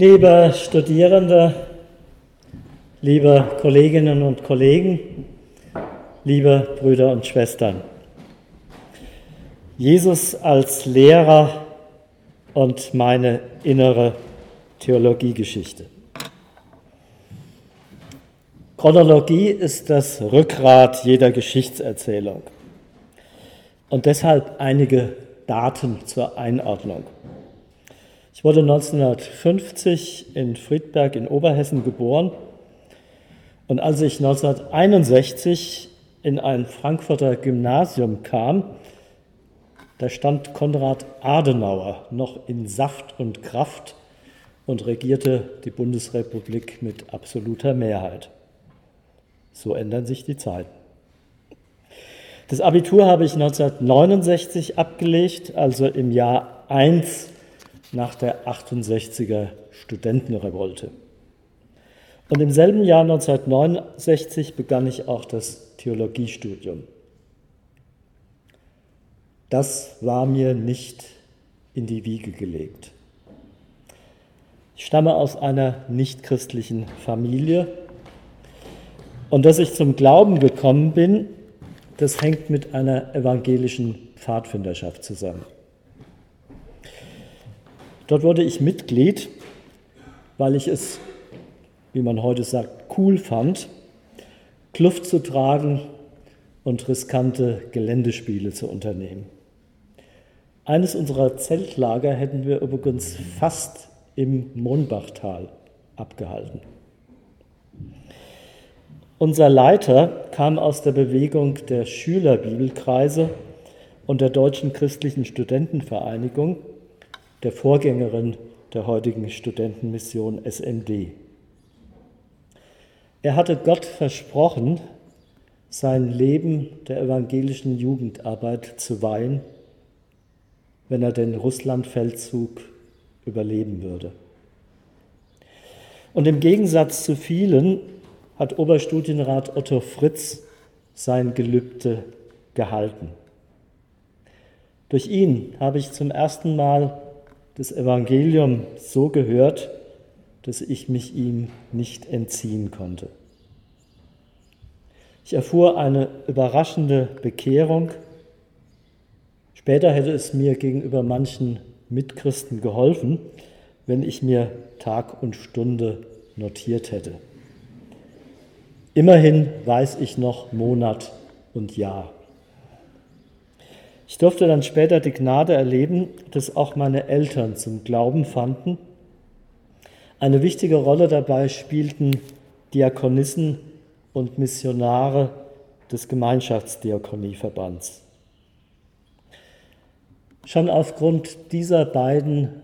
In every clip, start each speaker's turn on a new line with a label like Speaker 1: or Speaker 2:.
Speaker 1: Liebe Studierende, liebe Kolleginnen und Kollegen, liebe Brüder und Schwestern. Jesus als Lehrer und meine innere Theologiegeschichte. Chronologie ist das Rückgrat jeder Geschichtserzählung und deshalb einige Daten zur Einordnung. Ich wurde 1950 in Friedberg in Oberhessen geboren und als ich 1961 in ein Frankfurter Gymnasium kam, da stand Konrad Adenauer noch in Saft und Kraft und regierte die Bundesrepublik mit absoluter Mehrheit. So ändern sich die Zeiten. Das Abitur habe ich 1969 abgelegt, also im Jahr 1 nach der 68er Studentenrevolte. Und im selben Jahr 1969 begann ich auch das Theologiestudium. Das war mir nicht in die Wiege gelegt. Ich stamme aus einer nichtchristlichen Familie und dass ich zum Glauben gekommen bin, das hängt mit einer evangelischen Pfadfinderschaft zusammen. Dort wurde ich Mitglied, weil ich es, wie man heute sagt, cool fand, Kluft zu tragen und riskante Geländespiele zu unternehmen. Eines unserer Zeltlager hätten wir übrigens fast im Monbachtal abgehalten. Unser Leiter kam aus der Bewegung der Schülerbibelkreise und der Deutschen Christlichen Studentenvereinigung der Vorgängerin der heutigen Studentenmission SMD. Er hatte Gott versprochen, sein Leben der evangelischen Jugendarbeit zu weihen, wenn er den Russlandfeldzug überleben würde. Und im Gegensatz zu vielen hat Oberstudienrat Otto Fritz sein Gelübde gehalten. Durch ihn habe ich zum ersten Mal das Evangelium so gehört, dass ich mich ihm nicht entziehen konnte. Ich erfuhr eine überraschende Bekehrung. Später hätte es mir gegenüber manchen Mitchristen geholfen, wenn ich mir Tag und Stunde notiert hätte. Immerhin weiß ich noch Monat und Jahr. Ich durfte dann später die Gnade erleben, dass auch meine Eltern zum Glauben fanden. Eine wichtige Rolle dabei spielten Diakonissen und Missionare des Gemeinschaftsdiakonieverbands. Schon aufgrund dieser beiden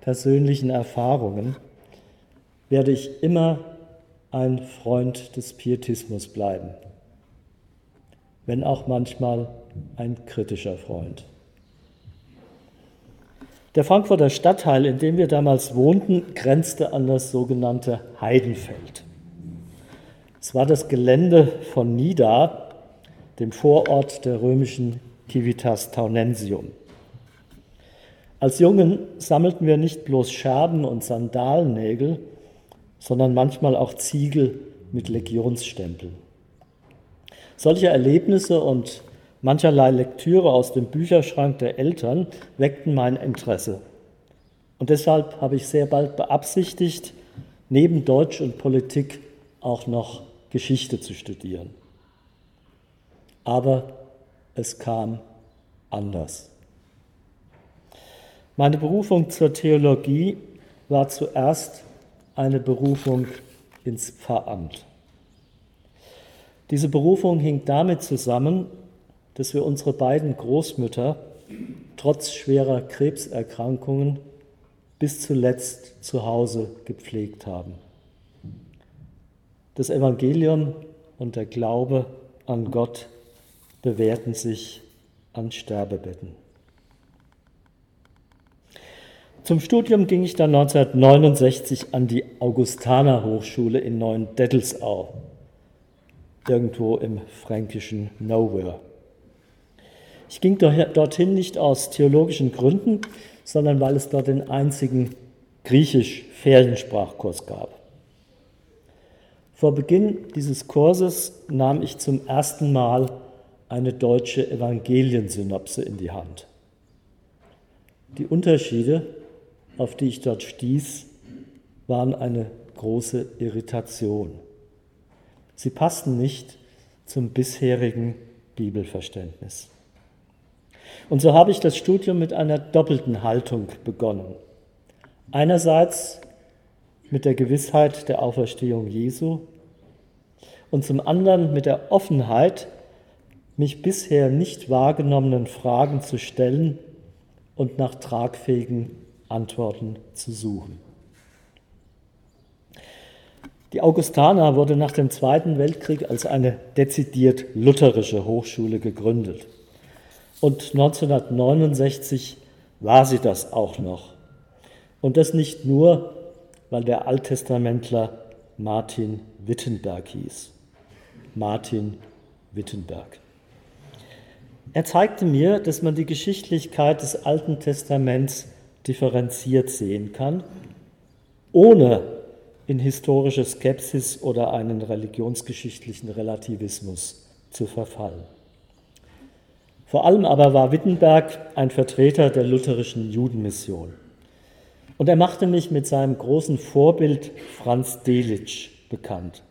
Speaker 1: persönlichen Erfahrungen werde ich immer ein Freund des Pietismus bleiben, wenn auch manchmal ein kritischer Freund. Der Frankfurter Stadtteil, in dem wir damals wohnten, grenzte an das sogenannte Heidenfeld. Es war das Gelände von Nida, dem Vorort der römischen Civitas Taunensium. Als Jungen sammelten wir nicht bloß Scherben und Sandalnägel, sondern manchmal auch Ziegel mit Legionsstempeln. Solche Erlebnisse und Mancherlei Lektüre aus dem Bücherschrank der Eltern weckten mein Interesse. Und deshalb habe ich sehr bald beabsichtigt, neben Deutsch und Politik auch noch Geschichte zu studieren. Aber es kam anders. Meine Berufung zur Theologie war zuerst eine Berufung ins Pfarramt. Diese Berufung hing damit zusammen, dass wir unsere beiden Großmütter trotz schwerer Krebserkrankungen bis zuletzt zu Hause gepflegt haben. Das Evangelium und der Glaube an Gott bewährten sich an Sterbebetten. Zum Studium ging ich dann 1969 an die Augustaner Hochschule in Neuendettelsau, irgendwo im fränkischen Nowhere. Ich ging dorthin nicht aus theologischen Gründen, sondern weil es dort den einzigen Griechisch-Feriensprachkurs gab. Vor Beginn dieses Kurses nahm ich zum ersten Mal eine deutsche Evangeliensynopse in die Hand. Die Unterschiede, auf die ich dort stieß, waren eine große Irritation. Sie passten nicht zum bisherigen Bibelverständnis. Und so habe ich das Studium mit einer doppelten Haltung begonnen. Einerseits mit der Gewissheit der Auferstehung Jesu und zum anderen mit der Offenheit, mich bisher nicht wahrgenommenen Fragen zu stellen und nach tragfähigen Antworten zu suchen. Die Augustana wurde nach dem Zweiten Weltkrieg als eine dezidiert lutherische Hochschule gegründet. Und 1969 war sie das auch noch. Und das nicht nur, weil der Alttestamentler Martin Wittenberg hieß. Martin Wittenberg. Er zeigte mir, dass man die Geschichtlichkeit des Alten Testaments differenziert sehen kann, ohne in historische Skepsis oder einen religionsgeschichtlichen Relativismus zu verfallen. Vor allem aber war Wittenberg ein Vertreter der lutherischen Judenmission. Und er machte mich mit seinem großen Vorbild Franz Delitzsch bekannt.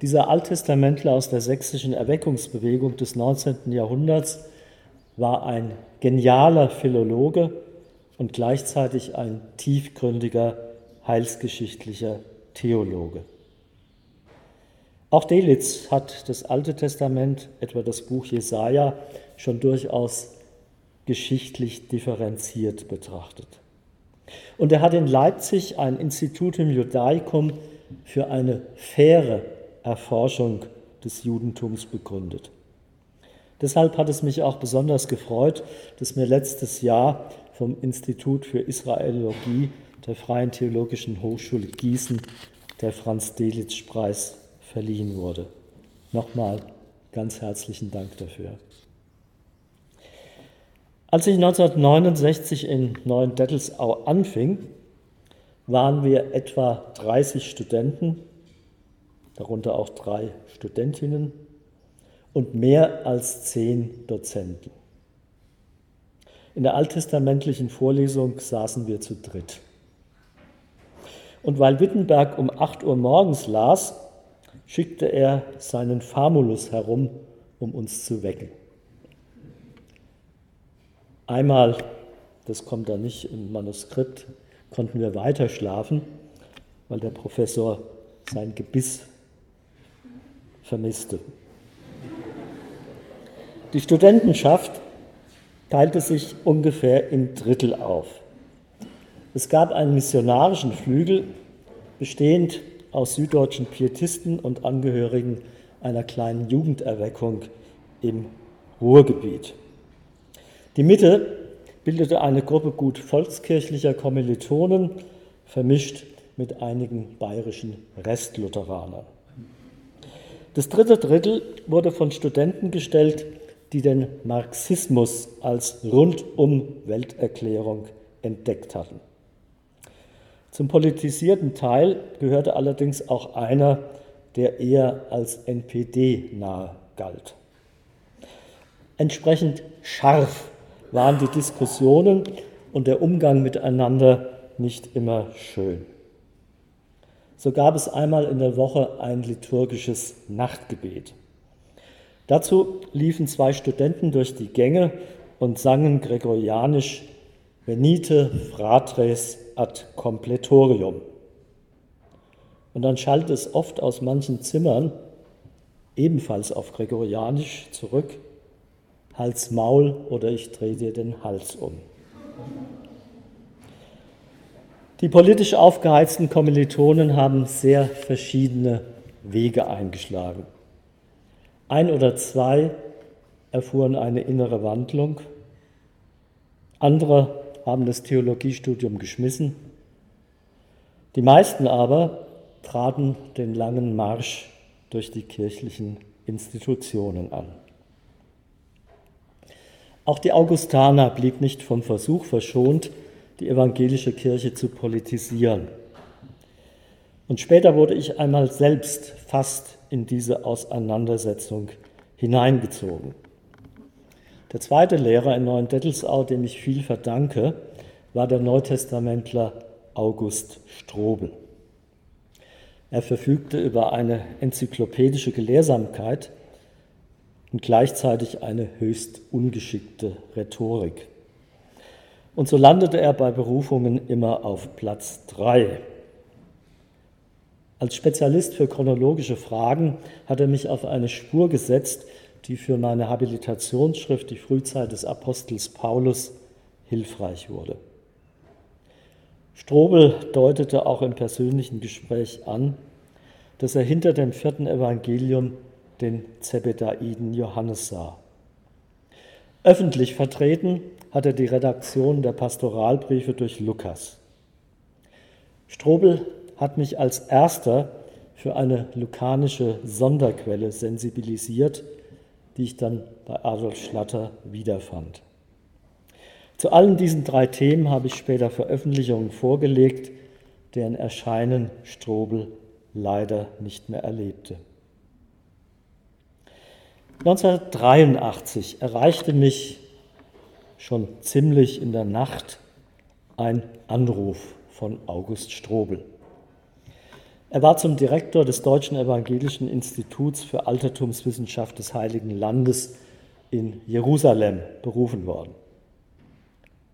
Speaker 1: Dieser Alttestamentler aus der sächsischen Erweckungsbewegung des 19. Jahrhunderts war ein genialer Philologe und gleichzeitig ein tiefgründiger heilsgeschichtlicher Theologe. Auch Delitz hat das Alte Testament, etwa das Buch Jesaja, schon durchaus geschichtlich differenziert betrachtet. Und er hat in Leipzig ein Institutum Judaicum für eine faire Erforschung des Judentums begründet. Deshalb hat es mich auch besonders gefreut, dass mir letztes Jahr vom Institut für Israelologie der Freien Theologischen Hochschule Gießen der Franz-Delitzsch-Preis verliehen wurde. Nochmal ganz herzlichen Dank dafür. Als ich 1969 in Neuendettelsau anfing, waren wir etwa 30 Studenten, darunter auch drei Studentinnen und mehr als zehn Dozenten. In der alttestamentlichen Vorlesung saßen wir zu dritt. Und weil Wittenberg um 8 Uhr morgens las, schickte er seinen Famulus herum, um uns zu wecken. Einmal, das kommt da nicht im Manuskript, konnten wir weiter schlafen, weil der Professor sein Gebiss vermisste. Die Studentenschaft teilte sich ungefähr in Drittel auf. Es gab einen missionarischen Flügel, bestehend aus süddeutschen Pietisten und Angehörigen einer kleinen Jugenderweckung im Ruhrgebiet. Die Mitte bildete eine Gruppe gut volkskirchlicher Kommilitonen, vermischt mit einigen bayerischen Restlutheranern. Das dritte Drittel wurde von Studenten gestellt, die den Marxismus als rundum Welterklärung entdeckt hatten. Zum politisierten Teil gehörte allerdings auch einer, der eher als NPD nahe galt. Entsprechend scharf waren die Diskussionen und der Umgang miteinander nicht immer schön. So gab es einmal in der Woche ein liturgisches Nachtgebet. Dazu liefen zwei Studenten durch die Gänge und sangen gregorianisch Venite fratres ad completorium. Und dann schallt es oft aus manchen Zimmern, ebenfalls auf Gregorianisch, zurück, Hals, Maul oder ich drehe dir den Hals um. Die politisch aufgeheizten Kommilitonen haben sehr verschiedene Wege eingeschlagen. Ein oder zwei erfuhren eine innere Wandlung, andere haben das Theologiestudium geschmissen. Die meisten aber traten den langen Marsch durch die kirchlichen Institutionen an. Auch die Augustaner blieb nicht vom Versuch verschont, die evangelische Kirche zu politisieren. Und später wurde ich einmal selbst fast in diese Auseinandersetzung hineingezogen. Der zweite Lehrer in Neuendettelsau, dem ich viel verdanke, war der Neutestamentler August Strobel. Er verfügte über eine enzyklopädische Gelehrsamkeit und gleichzeitig eine höchst ungeschickte Rhetorik. Und so landete er bei Berufungen immer auf Platz drei. Als Spezialist für chronologische Fragen hat er mich auf eine Spur gesetzt, die für meine Habilitationsschrift Die Frühzeit des Apostels Paulus hilfreich wurde. Strobel deutete auch im persönlichen Gespräch an, dass er hinter dem vierten Evangelium den Zebedaiden Johannes sah. Öffentlich vertreten hat er die Redaktion der Pastoralbriefe durch Lukas. Strobel hat mich als erster für eine lukanische Sonderquelle sensibilisiert, die ich dann bei Adolf Schlatter wiederfand. Zu allen diesen drei Themen habe ich später Veröffentlichungen vorgelegt, deren Erscheinen Strobel leider nicht mehr erlebte. 1983 erreichte mich schon ziemlich in der Nacht ein Anruf von August Strobel. Er war zum Direktor des Deutschen Evangelischen Instituts für Altertumswissenschaft des Heiligen Landes in Jerusalem berufen worden.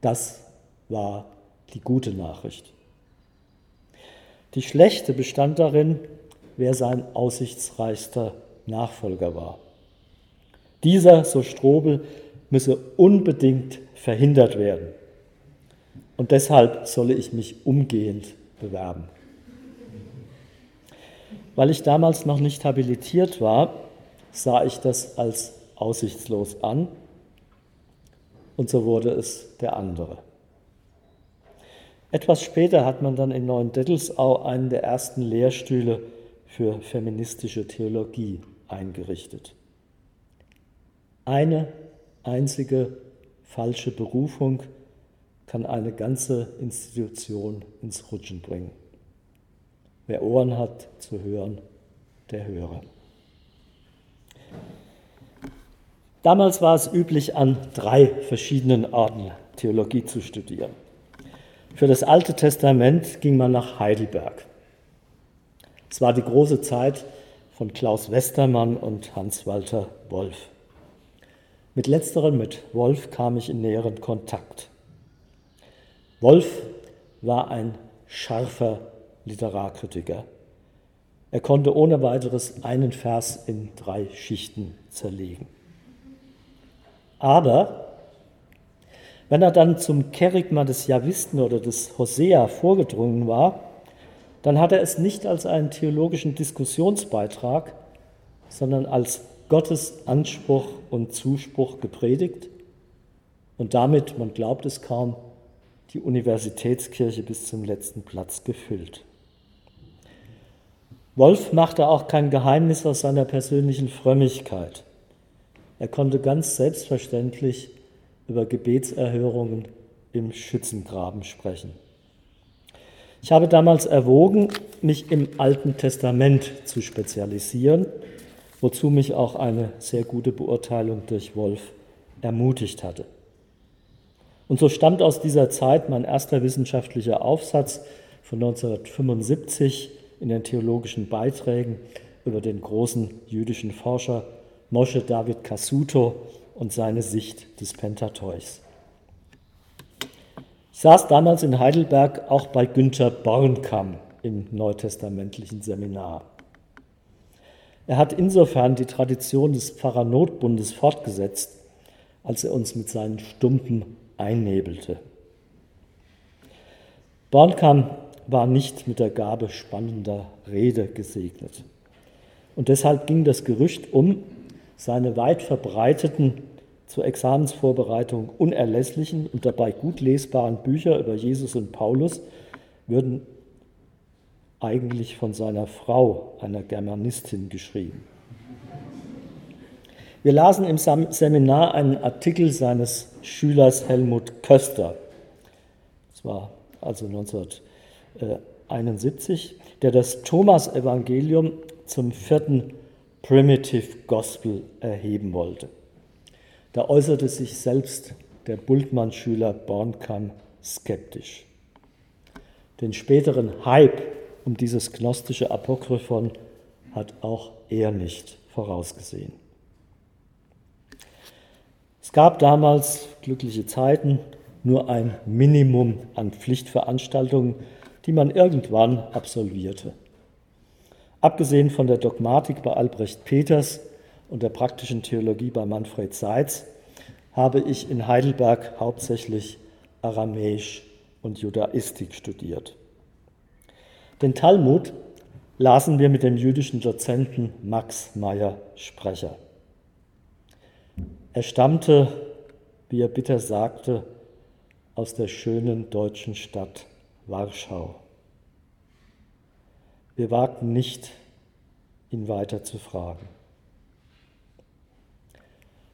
Speaker 1: Das war die gute Nachricht. Die schlechte bestand darin, wer sein aussichtsreichster Nachfolger war. Dieser, so Strobel, müsse unbedingt verhindert werden. Und deshalb solle ich mich umgehend bewerben. Weil ich damals noch nicht habilitiert war, sah ich das als aussichtslos an und so wurde es der andere. Etwas später hat man dann in Neuendettelsau einen der ersten Lehrstühle für feministische Theologie eingerichtet. Eine einzige falsche Berufung kann eine ganze Institution ins Rutschen bringen. Wer Ohren hat zu hören, der höre. Damals war es üblich, an drei verschiedenen Orten Theologie zu studieren. Für das Alte Testament ging man nach Heidelberg. Es war die große Zeit von Klaus Westermann und Hans-Walter Wolf. Mit letzterem, mit Wolf, kam ich in näheren Kontakt. Wolf war ein scharfer Literarkritiker. Er konnte ohne weiteres einen Vers in drei Schichten zerlegen. Aber wenn er dann zum Kerygma des Javisten oder des Hosea vorgedrungen war, dann hat er es nicht als einen theologischen Diskussionsbeitrag, sondern als Gottes Anspruch und Zuspruch gepredigt und damit, man glaubt es kaum, die Universitätskirche bis zum letzten Platz gefüllt. Wolf machte auch kein Geheimnis aus seiner persönlichen Frömmigkeit. Er konnte ganz selbstverständlich über Gebetserhörungen im Schützengraben sprechen. Ich habe damals erwogen, mich im Alten Testament zu spezialisieren, wozu mich auch eine sehr gute Beurteilung durch Wolf ermutigt hatte. Und so stammt aus dieser Zeit mein erster wissenschaftlicher Aufsatz von 1975 in den theologischen Beiträgen über den großen jüdischen Forscher Moshe David Kasuto und seine Sicht des Pentateuchs. Ich saß damals in Heidelberg auch bei Günther Bornkamm im neutestamentlichen Seminar. Er hat insofern die Tradition des Pfarrernotbundes fortgesetzt, als er uns mit seinen Stumpen einnebelte. Bornkamm war nicht mit der Gabe spannender Rede gesegnet. Und deshalb ging das Gerücht um, seine weit verbreiteten, zur Examensvorbereitung unerlässlichen und dabei gut lesbaren Bücher über Jesus und Paulus würden eigentlich von seiner Frau, einer Germanistin, geschrieben. Wir lasen im Seminar einen Artikel seines Schülers Helmut Köster. das war also 1971, der das Thomas-Evangelium zum vierten Primitive Gospel erheben wollte. Da äußerte sich selbst der Bultmann-Schüler Bornkamm skeptisch. Den späteren Hype um dieses gnostische Apokryphon hat auch er nicht vorausgesehen. Es gab damals glückliche Zeiten, nur ein Minimum an Pflichtveranstaltungen, die man irgendwann absolvierte. Abgesehen von der Dogmatik bei Albrecht Peters und der praktischen Theologie bei Manfred Seitz habe ich in Heidelberg hauptsächlich Aramäisch und Judaistik studiert. Den Talmud lasen wir mit dem jüdischen Dozenten Max Meyer Sprecher. Er stammte, wie er bitter sagte, aus der schönen deutschen Stadt Warschau. Wir wagten nicht, ihn weiter zu fragen.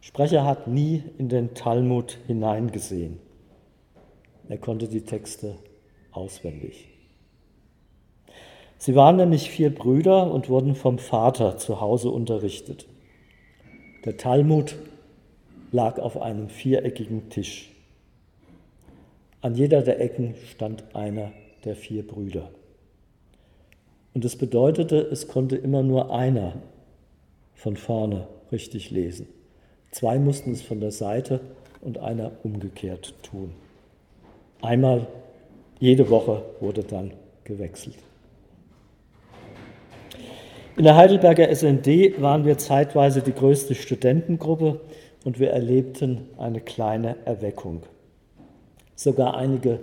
Speaker 1: Sprecher hat nie in den Talmud hineingesehen. Er konnte die Texte auswendig. Sie waren nämlich vier Brüder und wurden vom Vater zu Hause unterrichtet. Der Talmud lag auf einem viereckigen Tisch. An jeder der Ecken stand einer der vier Brüder. Und es bedeutete, es konnte immer nur einer von vorne richtig lesen. Zwei mussten es von der Seite und einer umgekehrt tun. Einmal jede Woche wurde dann gewechselt. In der Heidelberger SND waren wir zeitweise die größte Studentengruppe und wir erlebten eine kleine Erweckung. Sogar einige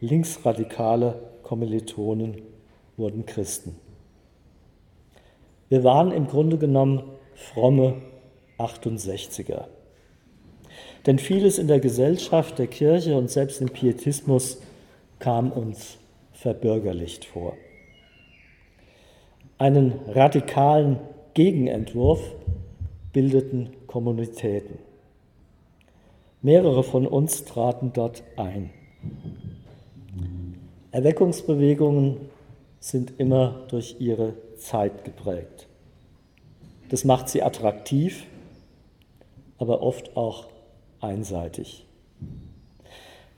Speaker 1: linksradikale Kommilitonen wurden Christen. Wir waren im Grunde genommen fromme 68er. Denn vieles in der Gesellschaft, der Kirche und selbst im Pietismus kam uns verbürgerlicht vor. Einen radikalen Gegenentwurf bildeten Kommunitäten. Mehrere von uns traten dort ein. Erweckungsbewegungen sind immer durch ihre Zeit geprägt. Das macht sie attraktiv aber oft auch einseitig.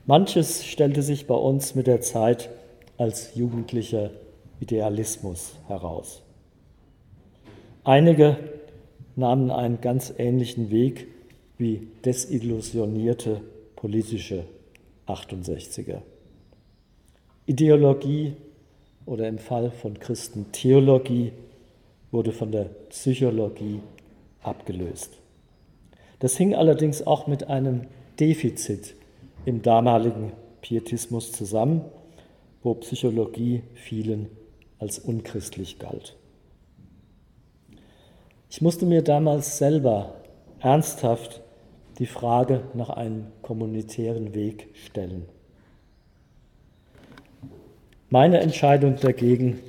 Speaker 1: Manches stellte sich bei uns mit der Zeit als jugendlicher Idealismus heraus. Einige nahmen einen ganz ähnlichen Weg wie desillusionierte politische 68er. Ideologie oder im Fall von Christen Theologie wurde von der Psychologie abgelöst. Das hing allerdings auch mit einem Defizit im damaligen Pietismus zusammen, wo Psychologie vielen als unchristlich galt. Ich musste mir damals selber ernsthaft die Frage nach einem kommunitären Weg stellen. Meine Entscheidung dagegen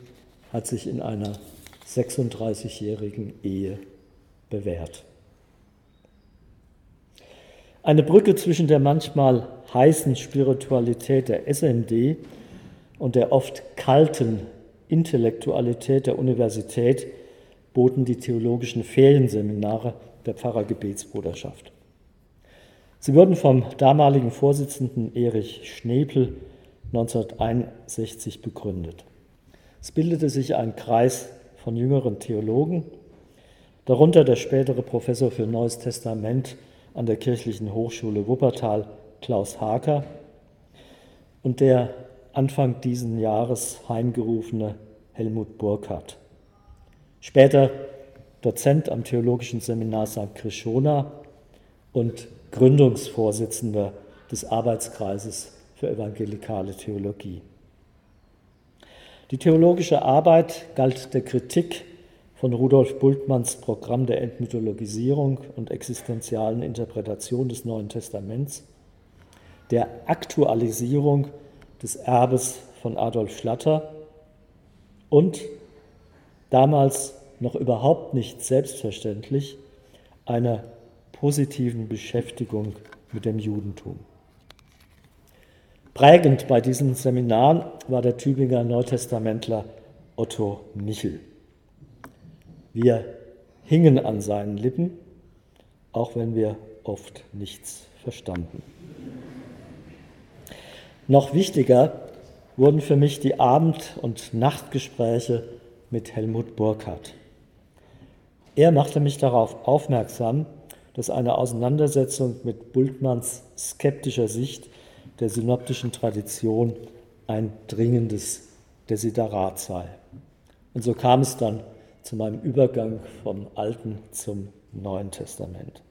Speaker 1: hat sich in einer 36-jährigen Ehe bewährt. Eine Brücke zwischen der manchmal heißen Spiritualität der SND und der oft kalten Intellektualität der Universität boten die theologischen Ferienseminare der Pfarrergebetsbruderschaft. Sie wurden vom damaligen Vorsitzenden Erich Schnepel 1961 begründet. Es bildete sich ein Kreis von jüngeren Theologen, darunter der spätere Professor für Neues Testament an der Kirchlichen Hochschule Wuppertal Klaus Haker und der Anfang diesen Jahres heimgerufene Helmut Burkhardt. Später Dozent am Theologischen Seminar St. Krishona und Gründungsvorsitzender des Arbeitskreises für evangelikale Theologie. Die theologische Arbeit galt der Kritik von Rudolf Bultmanns Programm der Entmythologisierung und existenzialen Interpretation des Neuen Testaments, der Aktualisierung des Erbes von Adolf Schlatter und damals noch überhaupt nicht selbstverständlich einer positiven Beschäftigung mit dem Judentum. Prägend bei diesen Seminaren war der Tübinger Neutestamentler Otto Michel. Wir hingen an seinen Lippen, auch wenn wir oft nichts verstanden. Noch wichtiger wurden für mich die Abend- und Nachtgespräche mit Helmut Burkhardt. Er machte mich darauf aufmerksam, dass eine Auseinandersetzung mit Bultmanns skeptischer Sicht der synoptischen Tradition ein dringendes Desiderat sei. Und so kam es dann zu meinem Übergang vom Alten zum Neuen Testament.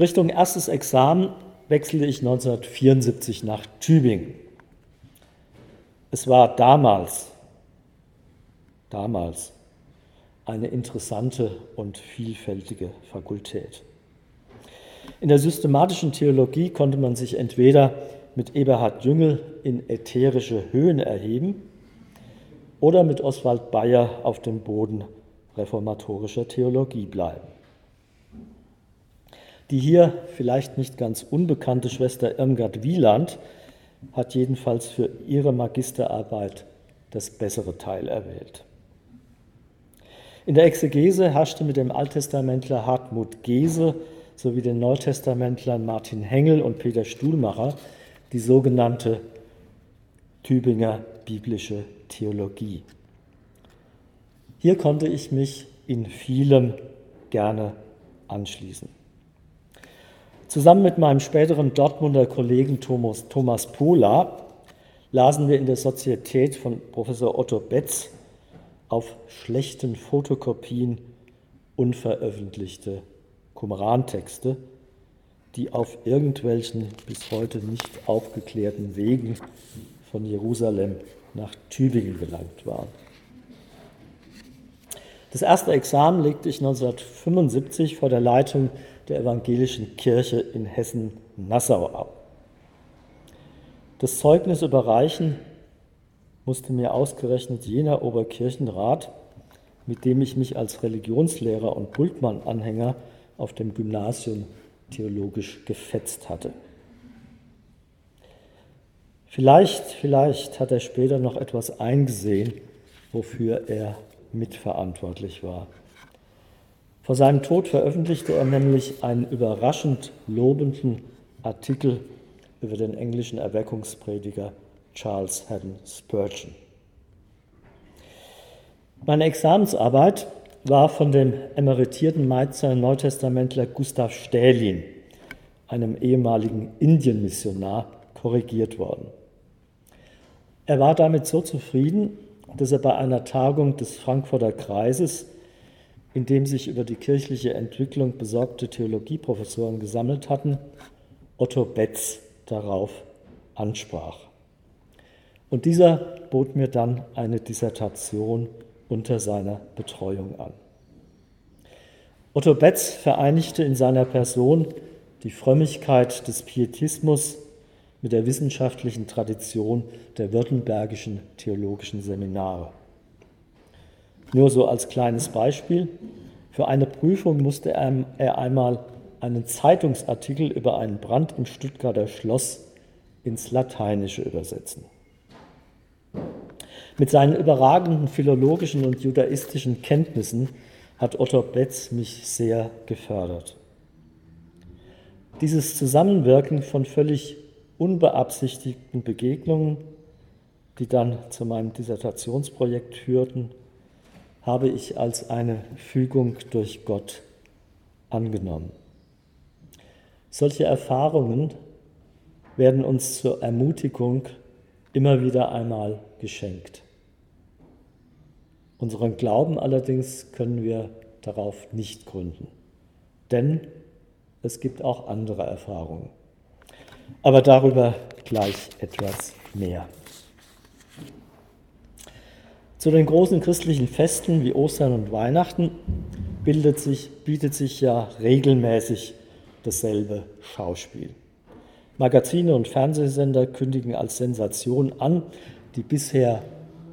Speaker 1: Richtung erstes Examen wechselte ich 1974 nach Tübingen. Es war damals, damals eine interessante und vielfältige Fakultät. In der systematischen Theologie konnte man sich entweder mit Eberhard Jüngel in ätherische Höhen erheben oder mit Oswald Bayer auf dem Boden reformatorischer Theologie bleiben. Die hier vielleicht nicht ganz unbekannte Schwester Irmgard Wieland hat jedenfalls für ihre Magisterarbeit das bessere Teil erwählt. In der Exegese herrschte mit dem Alttestamentler Hartmut Gese sowie den Neutestamentlern Martin Hengel und Peter Stuhlmacher die sogenannte Tübinger biblische Theologie. Hier konnte ich mich in vielem gerne anschließen. Zusammen mit meinem späteren Dortmunder Kollegen Thomas, Thomas Pohler lasen wir in der Sozietät von Professor Otto Betz auf schlechten Fotokopien unveröffentlichte Qumran-Texte, die auf irgendwelchen bis heute nicht aufgeklärten Wegen von Jerusalem nach Tübingen gelangt waren. Das erste Examen legte ich 1975 vor der Leitung der evangelischen Kirche in Hessen-Nassau ab. Das Zeugnis überreichen musste mir ausgerechnet jener Oberkirchenrat, mit dem ich mich als Religionslehrer und Bultmann-Anhänger auf dem Gymnasium theologisch gefetzt hatte. Vielleicht, vielleicht hat er später noch etwas eingesehen, wofür er mitverantwortlich war. Vor seinem Tod veröffentlichte er nämlich einen überraschend lobenden Artikel über den englischen Erweckungsprediger Charles Haddon Spurgeon. Meine Examensarbeit war von dem emeritierten Mainzer Neutestamentler Gustav Stählin, einem ehemaligen Indienmissionar, korrigiert worden. Er war damit so zufrieden, dass er bei einer Tagung des Frankfurter Kreises, in dem sich über die kirchliche Entwicklung besorgte Theologieprofessoren gesammelt hatten, Otto Betz darauf ansprach. Und dieser bot mir dann eine Dissertation unter seiner Betreuung an. Otto Betz vereinigte in seiner Person die Frömmigkeit des Pietismus mit der wissenschaftlichen Tradition der württembergischen theologischen Seminare. Nur so als kleines Beispiel. Für eine Prüfung musste er einmal einen Zeitungsartikel über einen Brand im Stuttgarter Schloss ins Lateinische übersetzen. Mit seinen überragenden philologischen und judaistischen Kenntnissen hat Otto Betz mich sehr gefördert. Dieses Zusammenwirken von völlig unbeabsichtigten Begegnungen, die dann zu meinem Dissertationsprojekt führten, habe ich als eine Fügung durch Gott angenommen. Solche Erfahrungen werden uns zur Ermutigung immer wieder einmal geschenkt. Unseren Glauben allerdings können wir darauf nicht gründen, denn es gibt auch andere Erfahrungen. Aber darüber gleich etwas mehr. Zu den großen christlichen Festen wie Ostern und Weihnachten sich, bietet sich ja regelmäßig dasselbe Schauspiel. Magazine und Fernsehsender kündigen als Sensation an, die bisher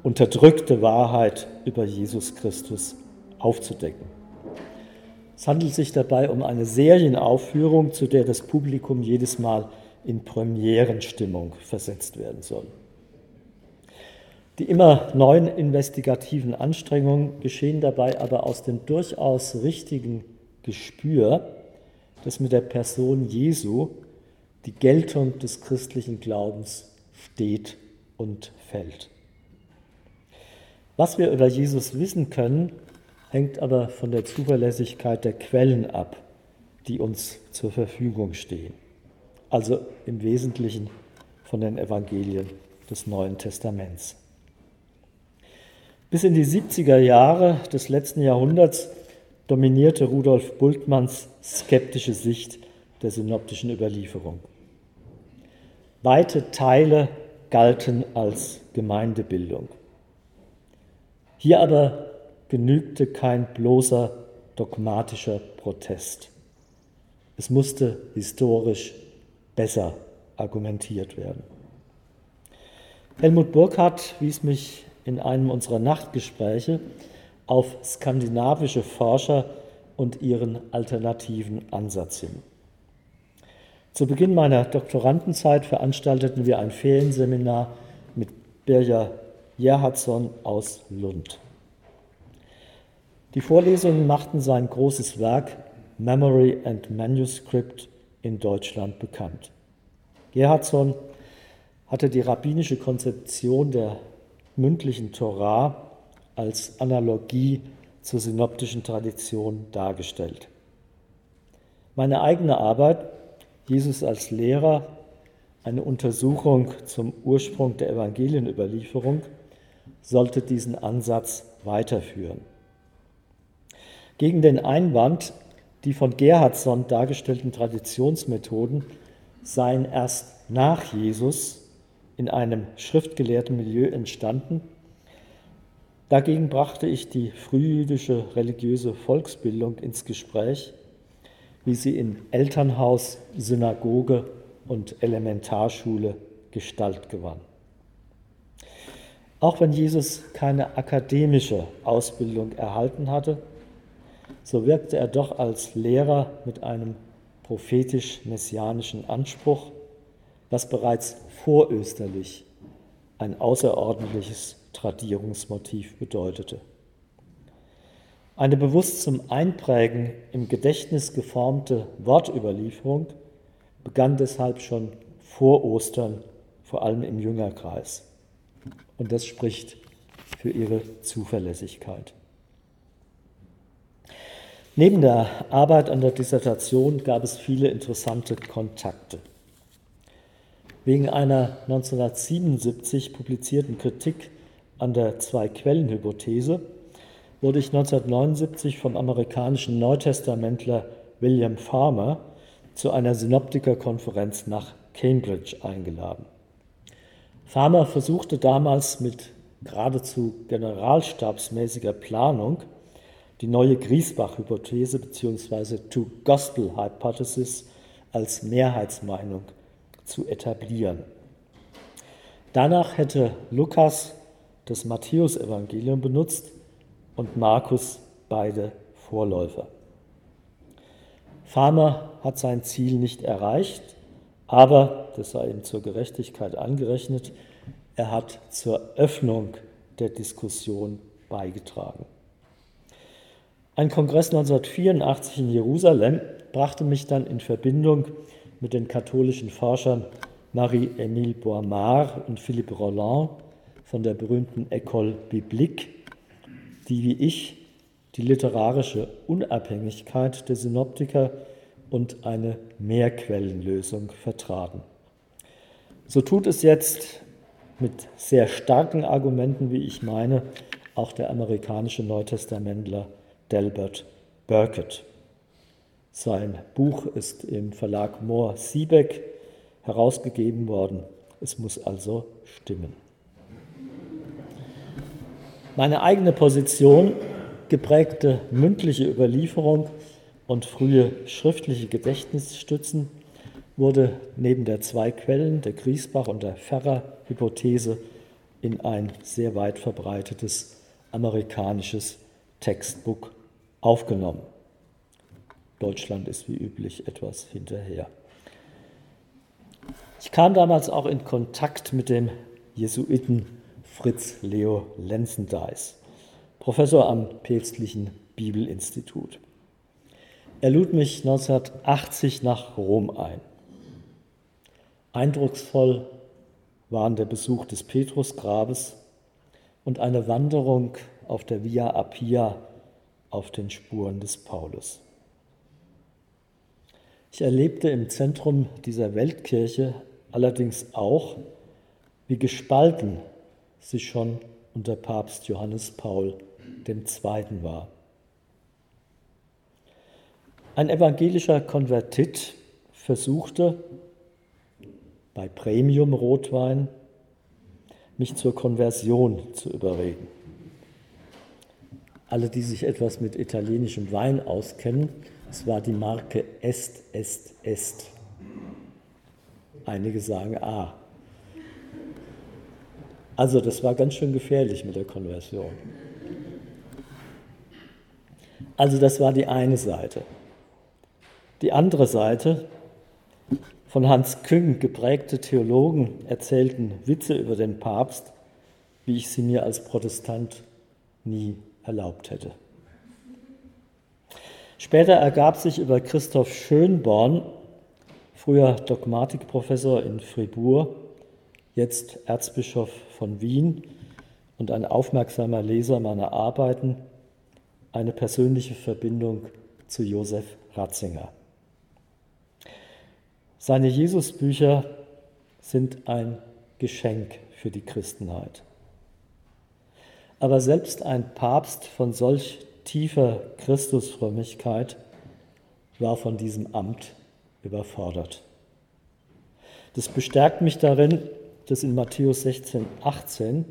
Speaker 1: unterdrückte Wahrheit über Jesus Christus aufzudecken. Es handelt sich dabei um eine Serienaufführung, zu der das Publikum jedes Mal in Premierenstimmung versetzt werden soll. Die immer neuen investigativen Anstrengungen geschehen dabei aber aus dem durchaus richtigen Gespür, dass mit der Person Jesu die Geltung des christlichen Glaubens steht und fällt. Was wir über Jesus wissen können, hängt aber von der Zuverlässigkeit der Quellen ab, die uns zur Verfügung stehen. Also im Wesentlichen von den Evangelien des Neuen Testaments. Bis in die 70er Jahre des letzten Jahrhunderts dominierte Rudolf Bultmanns skeptische Sicht der synoptischen Überlieferung. Weite Teile galten als Gemeindebildung. Hier aber genügte kein bloßer dogmatischer Protest. Es musste historisch besser argumentiert werden. Helmut Burkhardt wies mich in einem unserer Nachtgespräche auf skandinavische Forscher und ihren alternativen Ansatz hin. Zu Beginn meiner Doktorandenzeit veranstalteten wir ein Ferienseminar mit Birger Gerhardsson aus Lund. Die Vorlesungen machten sein großes Werk Memory and Manuscript in Deutschland bekannt. Gerhardsson hatte die rabbinische Konzeption der mündlichen Torah als Analogie zur synoptischen Tradition dargestellt. Meine eigene Arbeit, Jesus als Lehrer, eine Untersuchung zum Ursprung der Evangelienüberlieferung, sollte diesen Ansatz weiterführen. Gegen den Einwand, die von Gerhardsson dargestellten Traditionsmethoden seien erst nach Jesus in einem schriftgelehrten Milieu entstanden. Dagegen brachte ich die frühjüdische religiöse Volksbildung ins Gespräch, wie sie in Elternhaus, Synagoge und Elementarschule Gestalt gewann. Auch wenn Jesus keine akademische Ausbildung erhalten hatte, so wirkte er doch als Lehrer mit einem prophetisch-messianischen Anspruch was bereits vorösterlich ein außerordentliches Tradierungsmotiv bedeutete. Eine bewusst zum Einprägen im Gedächtnis geformte Wortüberlieferung begann deshalb schon vor Ostern, vor allem im Jüngerkreis. Und das spricht für ihre Zuverlässigkeit. Neben der Arbeit an der Dissertation gab es viele interessante Kontakte. Wegen einer 1977 publizierten Kritik an der Zwei-Quellen-Hypothese wurde ich 1979 vom amerikanischen Neutestamentler William Farmer zu einer Synoptikerkonferenz nach Cambridge eingeladen. Farmer versuchte damals mit geradezu generalstabsmäßiger Planung die neue Griesbach-Hypothese bzw. Two-Gospel-Hypothesis als Mehrheitsmeinung zu etablieren. Danach hätte Lukas das Matthäusevangelium benutzt und Markus beide Vorläufer. Farmer hat sein Ziel nicht erreicht, aber, das sei ihm zur Gerechtigkeit angerechnet, er hat zur Öffnung der Diskussion beigetragen. Ein Kongress 1984 in Jerusalem brachte mich dann in Verbindung mit den katholischen Forschern Marie-Émile Boimard und Philippe Roland von der berühmten École Biblique, die wie ich die literarische Unabhängigkeit der Synoptiker und eine Mehrquellenlösung vertraten. So tut es jetzt mit sehr starken Argumenten, wie ich meine, auch der amerikanische Neutestamentler Delbert Burkett. Sein Buch ist im Verlag Mohr Siebeck herausgegeben worden. Es muss also stimmen. Meine eigene Position, geprägte mündliche Überlieferung und frühe schriftliche Gedächtnisstützen, wurde neben der zwei Quellen, der Griesbach und der Ferrer-Hypothese, in ein sehr weit verbreitetes amerikanisches Textbook aufgenommen. Deutschland ist wie üblich etwas hinterher. Ich kam damals auch in Kontakt mit dem Jesuiten Fritz Leo Lenzendeis, Professor am Päpstlichen Bibelinstitut. Er lud mich 1980 nach Rom ein. Eindrucksvoll waren der Besuch des Petrusgrabes und eine Wanderung auf der Via Appia auf den Spuren des Paulus. Ich erlebte im Zentrum dieser Weltkirche allerdings auch, wie gespalten sie schon unter Papst Johannes Paul II. war. Ein evangelischer Konvertit versuchte bei Premium-Rotwein mich zur Konversion zu überreden. Alle, die sich etwas mit italienischem Wein auskennen, es war die Marke Est, Est, Est. Einige sagen A. Also das war ganz schön gefährlich mit der Konversion. Also das war die eine Seite. Die andere Seite, von Hans Küng geprägte Theologen erzählten Witze über den Papst, wie ich sie mir als Protestant nie erlaubt hätte. Später ergab sich über Christoph Schönborn, früher Dogmatikprofessor in Fribourg, jetzt Erzbischof von Wien und ein aufmerksamer Leser meiner Arbeiten, eine persönliche Verbindung zu Josef Ratzinger. Seine Jesusbücher sind ein Geschenk für die Christenheit. Aber selbst ein Papst von solch tiefer Christusfrömmigkeit war von diesem Amt überfordert. Das bestärkt mich darin, dass in Matthäus 16, 18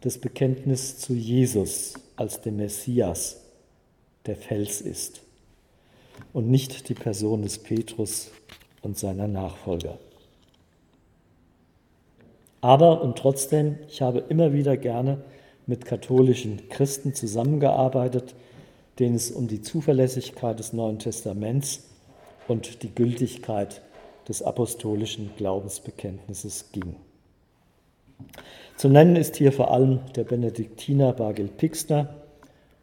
Speaker 1: das Bekenntnis zu Jesus als dem Messias der Fels ist und nicht die Person des Petrus und seiner Nachfolger. Aber und trotzdem, ich habe immer wieder gerne mit katholischen Christen zusammengearbeitet, denen es um die Zuverlässigkeit des Neuen Testaments und die Gültigkeit des apostolischen Glaubensbekenntnisses ging. Zu nennen ist hier vor allem der Benediktiner Bagel Pixner,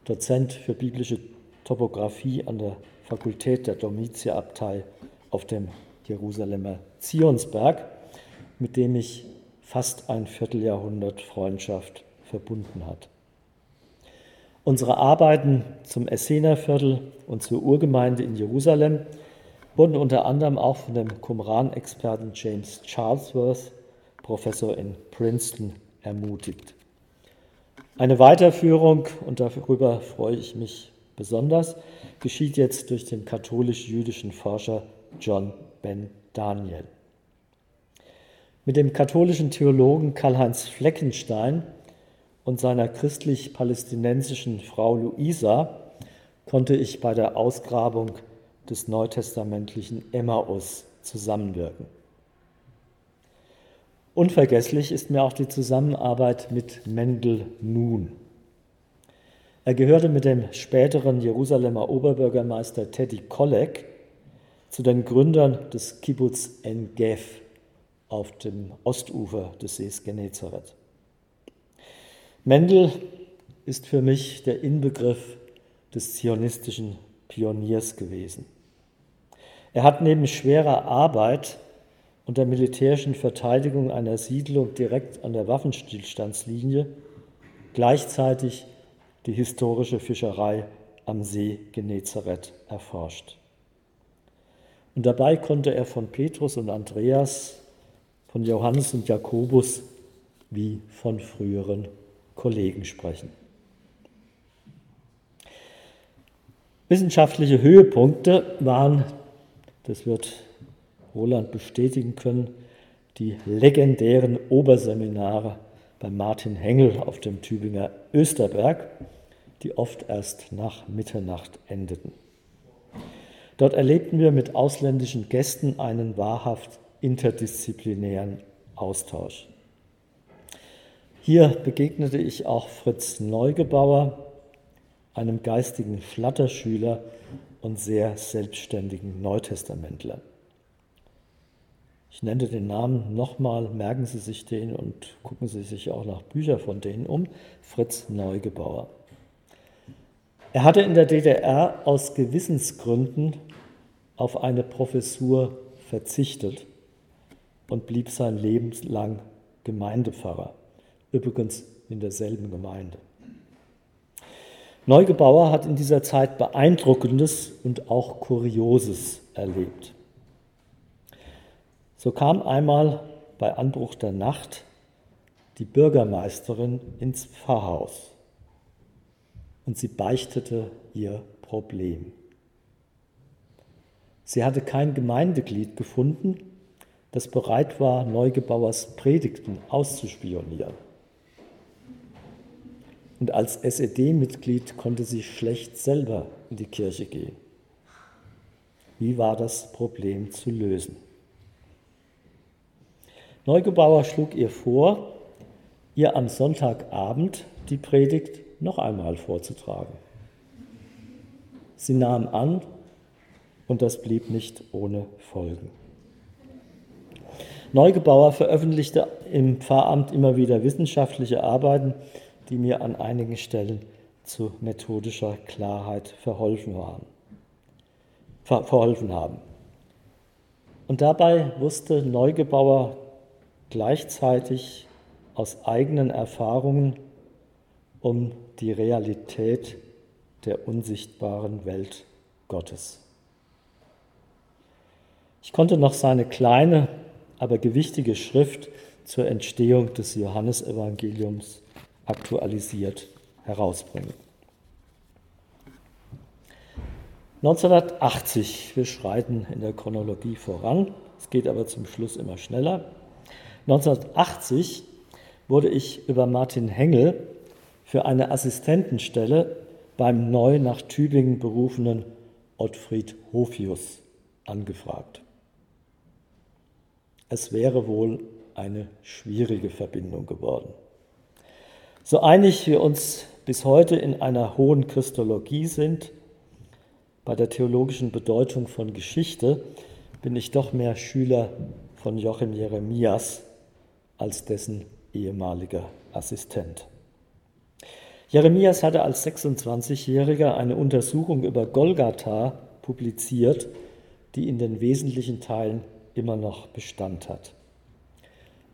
Speaker 1: Dozent für biblische Topographie an der Fakultät der Domitia-Abtei auf dem Jerusalemer Zionsberg, mit dem ich fast ein Vierteljahrhundert Freundschaft verbunden hat. Unsere Arbeiten zum Essenerviertel und zur Urgemeinde in Jerusalem wurden unter anderem auch von dem Qumran-Experten James Charlesworth, Professor in Princeton, ermutigt. Eine Weiterführung, und darüber freue ich mich besonders, geschieht jetzt durch den katholisch-jüdischen Forscher John Ben Daniel. Mit dem katholischen Theologen Karl-Heinz Fleckenstein und seiner christlich-palästinensischen Frau Luisa konnte ich bei der Ausgrabung des neutestamentlichen Emmaus zusammenwirken. Unvergesslich ist mir auch die Zusammenarbeit mit Mendel Nun. Er gehörte mit dem späteren Jerusalemer Oberbürgermeister Teddy Kollek zu den Gründern des Kibbutz En-Gef auf dem Ostufer des Sees Genezareth. Mendel ist für mich der Inbegriff des zionistischen Pioniers gewesen. Er hat neben schwerer Arbeit und der militärischen Verteidigung einer Siedlung direkt an der Waffenstillstandslinie gleichzeitig die historische Fischerei am See Genezareth erforscht. Und dabei konnte er von Petrus und Andreas, von Johannes und Jakobus wie von früheren Kollegen sprechen. Wissenschaftliche Höhepunkte waren, das wird Roland bestätigen können, die legendären Oberseminare bei Martin Hengel auf dem Tübinger Österberg, die oft erst nach Mitternacht endeten. Dort erlebten wir mit ausländischen Gästen einen wahrhaft interdisziplinären Austausch. Hier begegnete ich auch Fritz Neugebauer, einem geistigen Flatterschüler und sehr selbstständigen Neutestamentler. Ich nenne den Namen nochmal, merken Sie sich den und gucken Sie sich auch nach Büchern von denen um. Fritz Neugebauer. Er hatte in der DDR aus Gewissensgründen auf eine Professur verzichtet und blieb sein Leben lang Gemeindepfarrer, übrigens in derselben Gemeinde. Neugebauer hat in dieser Zeit Beeindruckendes und auch Kurioses erlebt. So kam einmal bei Anbruch der Nacht die Bürgermeisterin ins Pfarrhaus und sie beichtete ihr Problem. Sie hatte kein Gemeindeglied gefunden, das bereit war, Neugebauers Predigten auszuspionieren. Und als SED-Mitglied konnte sie schlecht selber in die Kirche gehen. Wie war das Problem zu lösen? Neugebauer schlug ihr vor, ihr am Sonntagabend die Predigt noch einmal vorzutragen. Sie nahm an und das blieb nicht ohne Folgen. Neugebauer veröffentlichte im Pfarramt immer wieder wissenschaftliche Arbeiten, die mir an einigen Stellen zu methodischer Klarheit verholfen, waren, ver verholfen haben. Und dabei wusste Neugebauer gleichzeitig aus eigenen Erfahrungen um die Realität der unsichtbaren Welt Gottes. Ich konnte noch seine kleine, aber gewichtige Schrift zur Entstehung des Johannesevangeliums aktualisiert herausbringen. 1980, wir schreiten in der Chronologie voran, es geht aber zum Schluss immer schneller. 1980 wurde ich über Martin Hengel für eine Assistentenstelle beim neu nach Tübingen berufenen Ottfried Hofius angefragt. Es wäre wohl eine schwierige Verbindung geworden. So einig wir uns bis heute in einer hohen Christologie sind, bei der theologischen Bedeutung von Geschichte bin ich doch mehr Schüler von Joachim Jeremias als dessen ehemaliger Assistent. Jeremias hatte als 26-Jähriger eine Untersuchung über Golgatha publiziert, die in den wesentlichen Teilen immer noch Bestand hat.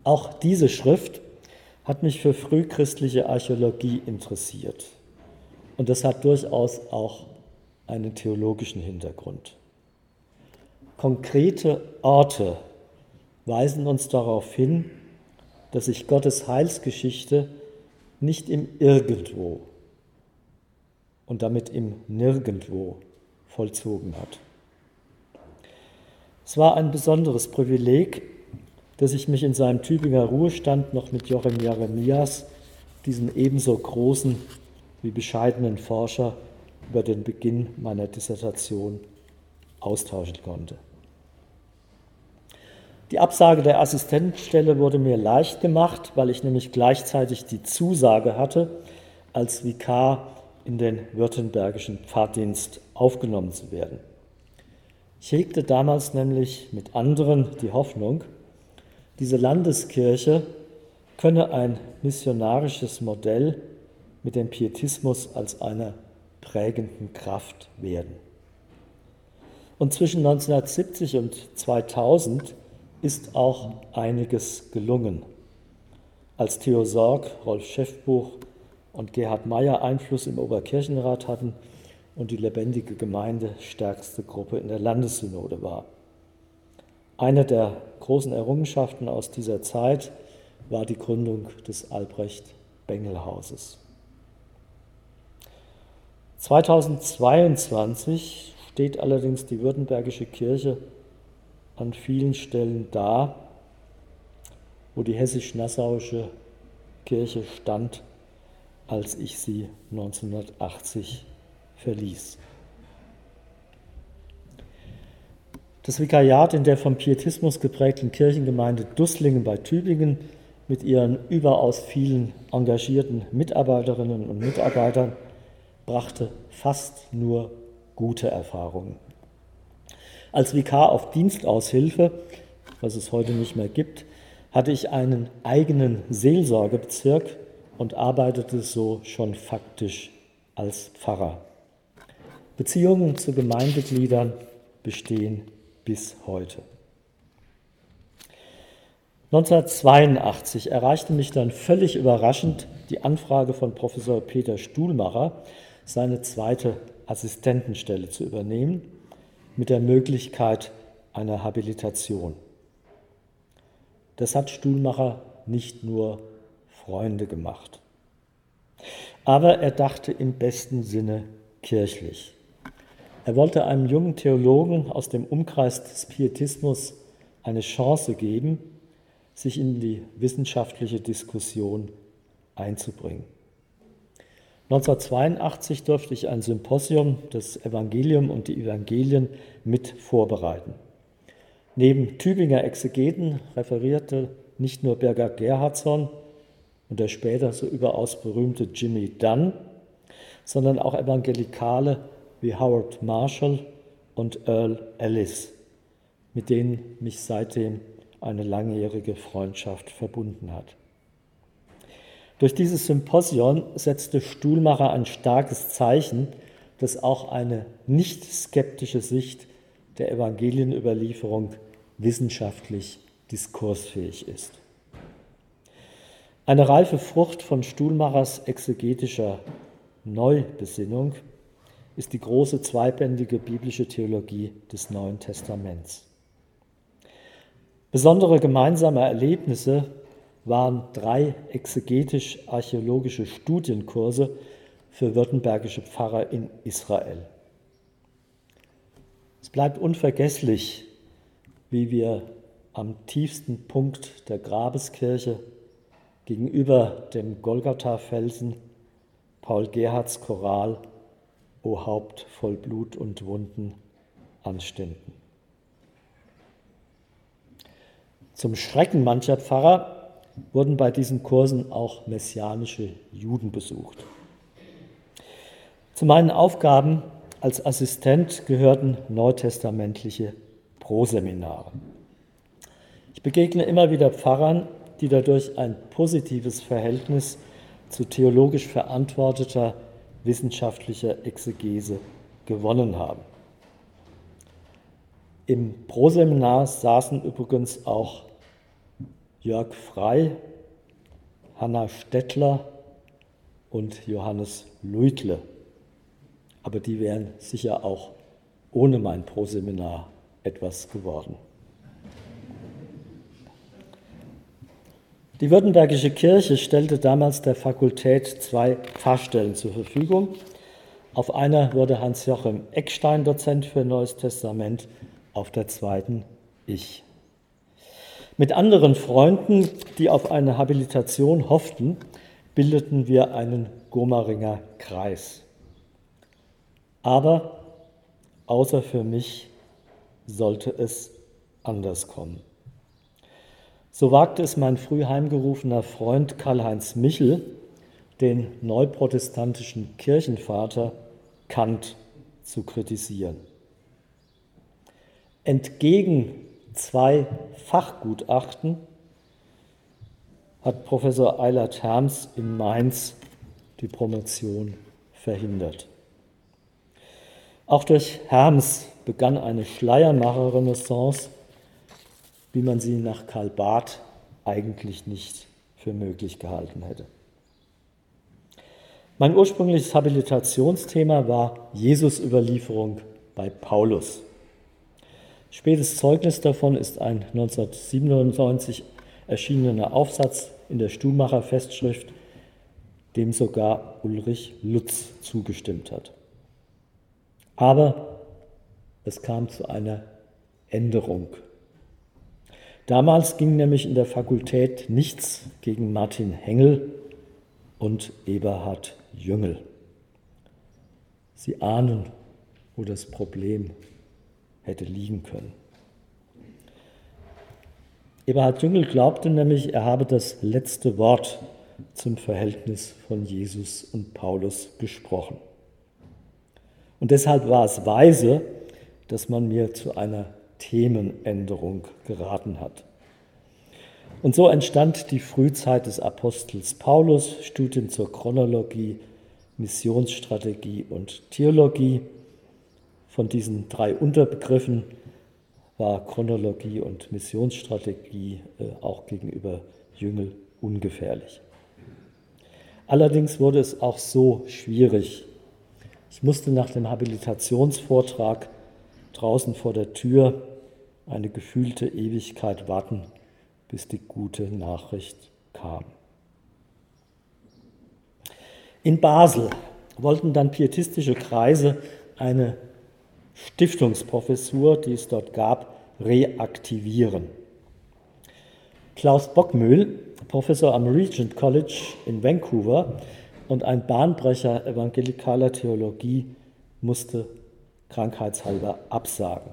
Speaker 1: Auch diese Schrift hat mich für frühchristliche Archäologie interessiert. Und das hat durchaus auch einen theologischen Hintergrund. Konkrete Orte weisen uns darauf hin, dass sich Gottes Heilsgeschichte nicht im Irgendwo und damit im Nirgendwo vollzogen hat. Es war ein besonderes Privileg, dass ich mich in seinem Tübinger Ruhestand noch mit Joachim Jeremias, diesem ebenso großen wie bescheidenen Forscher, über den Beginn meiner Dissertation austauschen konnte. Die Absage der Assistentenstelle wurde mir leicht gemacht, weil ich nämlich gleichzeitig die Zusage hatte, als Vikar in den württembergischen Pfarrdienst aufgenommen zu werden. Ich hegte damals nämlich mit anderen die Hoffnung, diese Landeskirche könne ein missionarisches Modell mit dem Pietismus als einer prägenden Kraft werden. Und zwischen 1970 und 2000 ist auch einiges gelungen. Als Theo Sorg, Rolf Schäffbuch und Gerhard Meyer Einfluss im Oberkirchenrat hatten und die lebendige Gemeinde stärkste Gruppe in der Landessynode war. Eine der großen Errungenschaften aus dieser Zeit war die Gründung des Albrecht-Bengel-Hauses. 2022 steht allerdings die Württembergische Kirche an vielen Stellen da, wo die hessisch-nassauische Kirche stand, als ich sie 1980 verließ. Das Vikariat in der vom Pietismus geprägten Kirchengemeinde Dusslingen bei Tübingen mit ihren überaus vielen engagierten Mitarbeiterinnen und Mitarbeitern brachte fast nur gute Erfahrungen. Als Vikar auf Dienstaushilfe was es heute nicht mehr gibt, hatte ich einen eigenen Seelsorgebezirk und arbeitete so schon faktisch als Pfarrer. Beziehungen zu Gemeindegliedern bestehen bis heute. 1982 erreichte mich dann völlig überraschend die Anfrage von Professor Peter Stuhlmacher, seine zweite Assistentenstelle zu übernehmen, mit der Möglichkeit einer Habilitation. Das hat Stuhlmacher nicht nur Freunde gemacht. Aber er dachte im besten Sinne kirchlich. Er wollte einem jungen Theologen aus dem Umkreis des Pietismus eine Chance geben, sich in die wissenschaftliche Diskussion einzubringen. 1982 durfte ich ein Symposium, das Evangelium und die Evangelien, mit vorbereiten. Neben Tübinger Exegeten referierte nicht nur Berger Gerhardsson und der später so überaus berühmte Jimmy Dunn, sondern auch Evangelikale wie Howard Marshall und Earl Ellis, mit denen mich seitdem eine langjährige Freundschaft verbunden hat. Durch dieses Symposion setzte Stuhlmacher ein starkes Zeichen, dass auch eine nicht skeptische Sicht der Evangelienüberlieferung wissenschaftlich diskursfähig ist. Eine reife Frucht von Stuhlmachers exegetischer Neubesinnung ist die große zweibändige biblische Theologie des Neuen Testaments. Besondere gemeinsame Erlebnisse waren drei exegetisch-archäologische Studienkurse für württembergische Pfarrer in Israel. Es bleibt unvergesslich, wie wir am tiefsten Punkt der Grabeskirche gegenüber dem Golgatha-Felsen Paul Gerhards Choral O Haupt voll Blut und Wunden anstünden. Zum Schrecken mancher Pfarrer wurden bei diesen Kursen auch messianische Juden besucht. Zu meinen Aufgaben als Assistent gehörten neutestamentliche Proseminare. Ich begegne immer wieder Pfarrern, die dadurch ein positives Verhältnis zu theologisch verantworteter wissenschaftlicher Exegese gewonnen haben. Im Proseminar saßen übrigens auch Jörg Frei, Hanna Stettler und Johannes Luitle. Aber die wären sicher auch ohne mein Proseminar etwas geworden. Die Württembergische Kirche stellte damals der Fakultät zwei Pfarrstellen zur Verfügung. Auf einer wurde Hans-Joachim Eckstein Dozent für Neues Testament, auf der zweiten ich. Mit anderen Freunden, die auf eine Habilitation hofften, bildeten wir einen Gomaringer Kreis. Aber außer für mich sollte es anders kommen. So wagte es mein früh heimgerufener Freund Karl-Heinz Michel, den neuprotestantischen Kirchenvater Kant zu kritisieren. Entgegen zwei Fachgutachten hat Professor Eilert Herms in Mainz die Promotion verhindert. Auch durch Herms begann eine Schleiermacher-Renaissance, wie man sie nach Karl Barth eigentlich nicht für möglich gehalten hätte. Mein ursprüngliches Habilitationsthema war Jesus-Überlieferung bei Paulus. Spätes Zeugnis davon ist ein 1997 erschienener Aufsatz in der Stuhlmacher Festschrift, dem sogar Ulrich Lutz zugestimmt hat. Aber es kam zu einer Änderung Damals ging nämlich in der Fakultät nichts gegen Martin Hengel und Eberhard Jüngel. Sie ahnen, wo das Problem hätte liegen können. Eberhard Jüngel glaubte nämlich, er habe das letzte Wort zum Verhältnis von Jesus und Paulus gesprochen. Und deshalb war es weise, dass man mir zu einer Themenänderung geraten hat. Und so entstand die Frühzeit des Apostels Paulus, Studien zur Chronologie, Missionsstrategie und Theologie. Von diesen drei Unterbegriffen war Chronologie und Missionsstrategie äh, auch gegenüber Jüngel ungefährlich. Allerdings wurde es auch so schwierig. Ich musste nach dem Habilitationsvortrag draußen vor der Tür eine gefühlte Ewigkeit warten, bis die gute Nachricht kam. In Basel wollten dann pietistische Kreise eine Stiftungsprofessur, die es dort gab, reaktivieren. Klaus Bockmühl, Professor am Regent College in Vancouver und ein Bahnbrecher evangelikaler Theologie, musste krankheitshalber absagen.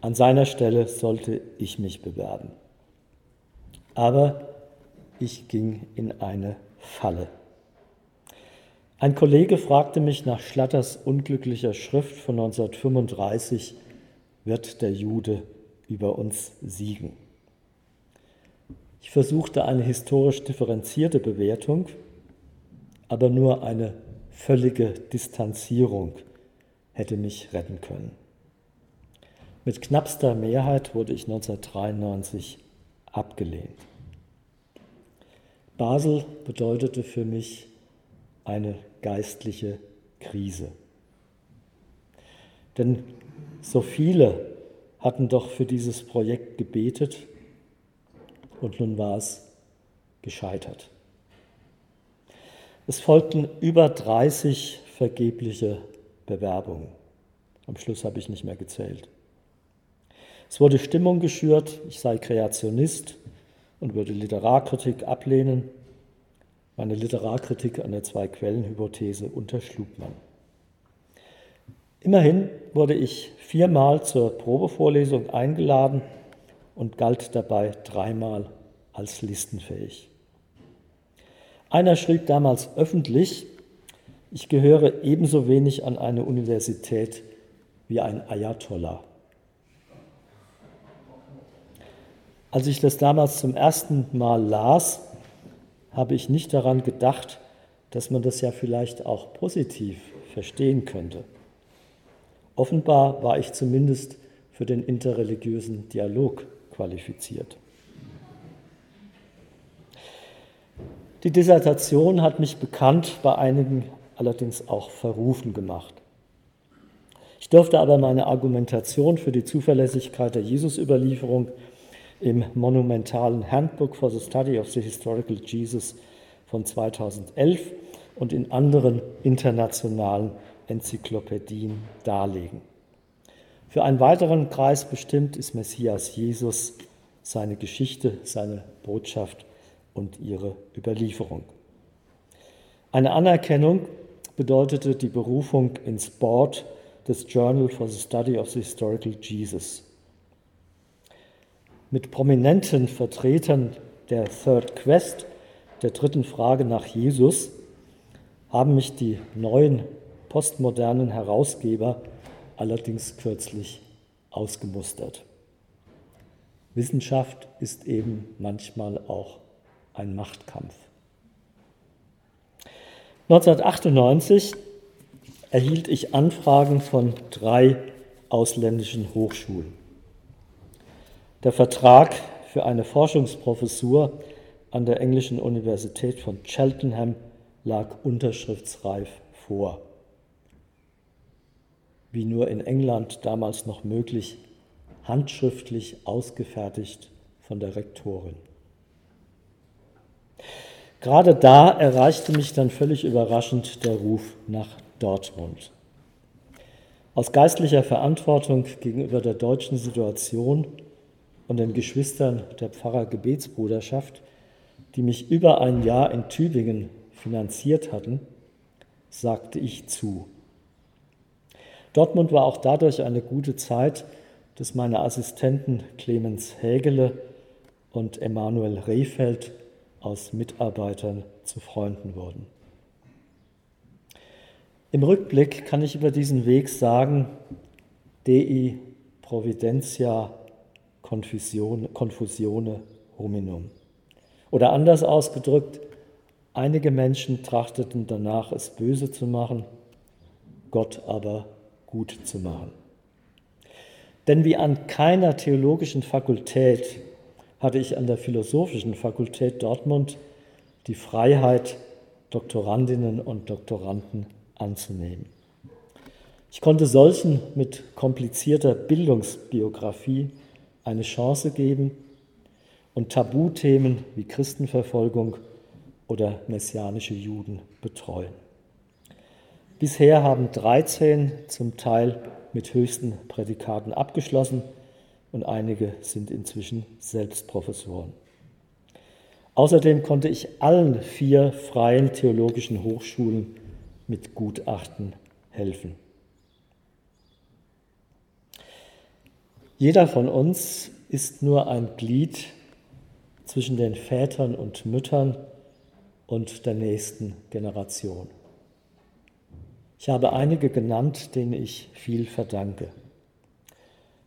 Speaker 1: An seiner Stelle sollte ich mich bewerben. Aber ich ging in eine Falle. Ein Kollege fragte mich nach Schlatters unglücklicher Schrift von 1935, wird der Jude über uns siegen. Ich versuchte eine historisch differenzierte Bewertung, aber nur eine völlige Distanzierung hätte mich retten können. Mit knappster Mehrheit wurde ich 1993 abgelehnt. Basel bedeutete für mich eine geistliche Krise. Denn so viele hatten doch für dieses Projekt gebetet und nun war es gescheitert. Es folgten über 30 vergebliche Bewerbungen. Am Schluss habe ich nicht mehr gezählt. Es wurde Stimmung geschürt, ich sei Kreationist und würde Literarkritik ablehnen. Meine Literarkritik an der Zwei-Quellen-Hypothese unterschlug man. Immerhin wurde ich viermal zur Probevorlesung eingeladen und galt dabei dreimal als listenfähig. Einer schrieb damals öffentlich, ich gehöre ebenso wenig an eine Universität wie ein Ayatollah. Als ich das damals zum ersten Mal las, habe ich nicht daran gedacht, dass man das ja vielleicht auch positiv verstehen könnte. Offenbar war ich zumindest für den interreligiösen Dialog qualifiziert. Die Dissertation hat mich bekannt, bei einigen allerdings auch verrufen gemacht. Ich durfte aber meine Argumentation für die Zuverlässigkeit der Jesusüberlieferung im monumentalen Handbook for the Study of the Historical Jesus von 2011 und in anderen internationalen Enzyklopädien darlegen. Für einen weiteren Kreis bestimmt ist Messias Jesus, seine Geschichte, seine Botschaft und ihre Überlieferung. Eine Anerkennung bedeutete die Berufung ins Board des Journal for the Study of the Historical Jesus mit prominenten Vertretern der Third Quest, der dritten Frage nach Jesus, haben mich die neuen postmodernen Herausgeber allerdings kürzlich ausgemustert. Wissenschaft ist eben manchmal auch ein Machtkampf. 1998 erhielt ich Anfragen von drei ausländischen Hochschulen. Der Vertrag für eine Forschungsprofessur an der englischen Universität von Cheltenham lag unterschriftsreif vor. Wie nur in England damals noch möglich, handschriftlich ausgefertigt von der Rektorin. Gerade da erreichte mich dann völlig überraschend der Ruf nach Dortmund. Aus geistlicher Verantwortung gegenüber der deutschen Situation und den Geschwistern der Pfarrer Gebetsbruderschaft, die mich über ein Jahr in Tübingen finanziert hatten, sagte ich zu. Dortmund war auch dadurch eine gute Zeit, dass meine Assistenten Clemens Hägele und Emanuel Rehfeld aus Mitarbeitern zu Freunden wurden. Im Rückblick kann ich über diesen Weg sagen, Dei providentia confusione hominum. Oder anders ausgedrückt, einige Menschen trachteten danach, es böse zu machen, Gott aber gut zu machen. Denn wie an keiner theologischen Fakultät hatte ich an der Philosophischen Fakultät Dortmund die Freiheit, Doktorandinnen und Doktoranden anzunehmen. Ich konnte solchen mit komplizierter Bildungsbiografie eine Chance geben und Tabuthemen wie Christenverfolgung oder messianische Juden betreuen. Bisher haben 13 zum Teil mit höchsten Prädikaten abgeschlossen und einige sind inzwischen selbst Professoren. Außerdem konnte ich allen vier freien theologischen Hochschulen mit Gutachten helfen. Jeder von uns ist nur ein Glied zwischen den Vätern und Müttern und der nächsten Generation. Ich habe einige genannt, denen ich viel verdanke.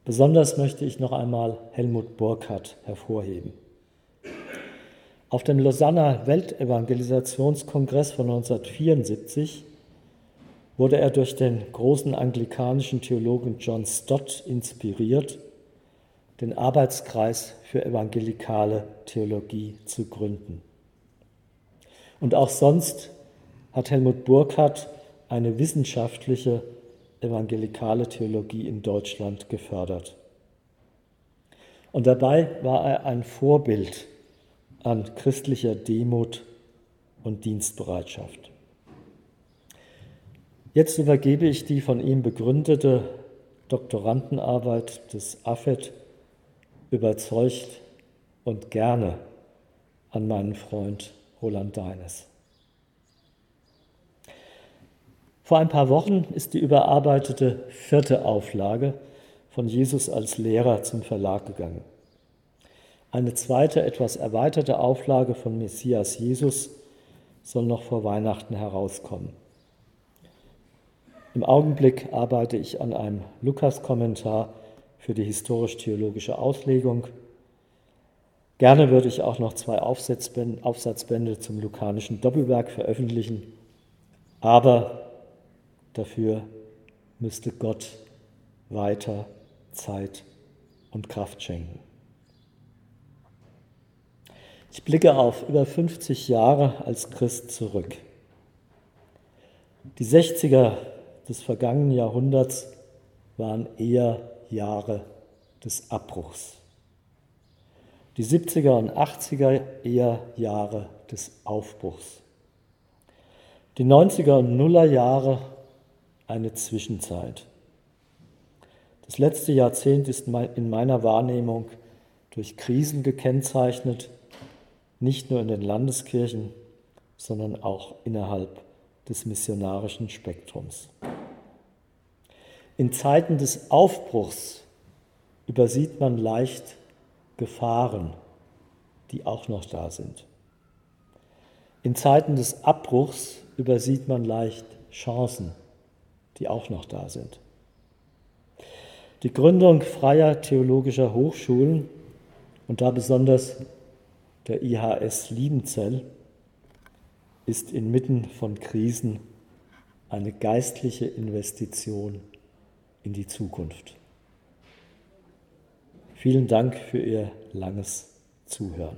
Speaker 1: Besonders möchte ich noch einmal Helmut Burkhardt hervorheben. Auf dem Lausanner Weltevangelisationskongress von 1974 wurde er durch den großen anglikanischen Theologen John Stott inspiriert, den Arbeitskreis für evangelikale Theologie zu gründen. Und auch sonst hat Helmut Burkhardt eine wissenschaftliche evangelikale Theologie in Deutschland gefördert. Und dabei war er ein Vorbild an christlicher Demut und Dienstbereitschaft. Jetzt übergebe ich die von ihm begründete Doktorandenarbeit des AFET überzeugt und gerne an meinen Freund Roland Deines. Vor ein paar Wochen ist die überarbeitete vierte Auflage von Jesus als Lehrer zum Verlag gegangen. Eine zweite, etwas erweiterte Auflage von Messias Jesus soll noch vor Weihnachten herauskommen. Im Augenblick arbeite ich an einem Lukas-Kommentar für die historisch-theologische Auslegung. Gerne würde ich auch noch zwei Aufsatzbände zum lukanischen Doppelwerk veröffentlichen, aber dafür müsste Gott weiter Zeit und Kraft schenken. Ich blicke auf über 50 Jahre als Christ zurück. Die 60er des vergangenen Jahrhunderts waren eher Jahre des Abbruchs. Die 70er und 80er eher Jahre des Aufbruchs. Die 90er und Nuller Jahre eine Zwischenzeit. Das letzte Jahrzehnt ist in meiner Wahrnehmung durch Krisen gekennzeichnet nicht nur in den Landeskirchen, sondern auch innerhalb des missionarischen Spektrums. In Zeiten des Aufbruchs übersieht man leicht Gefahren, die auch noch da sind. In Zeiten des Abbruchs übersieht man leicht Chancen, die auch noch da sind. Die Gründung freier theologischer Hochschulen und da besonders der IHS Liebenzell ist inmitten von Krisen eine geistliche Investition in die Zukunft. Vielen Dank für Ihr langes Zuhören.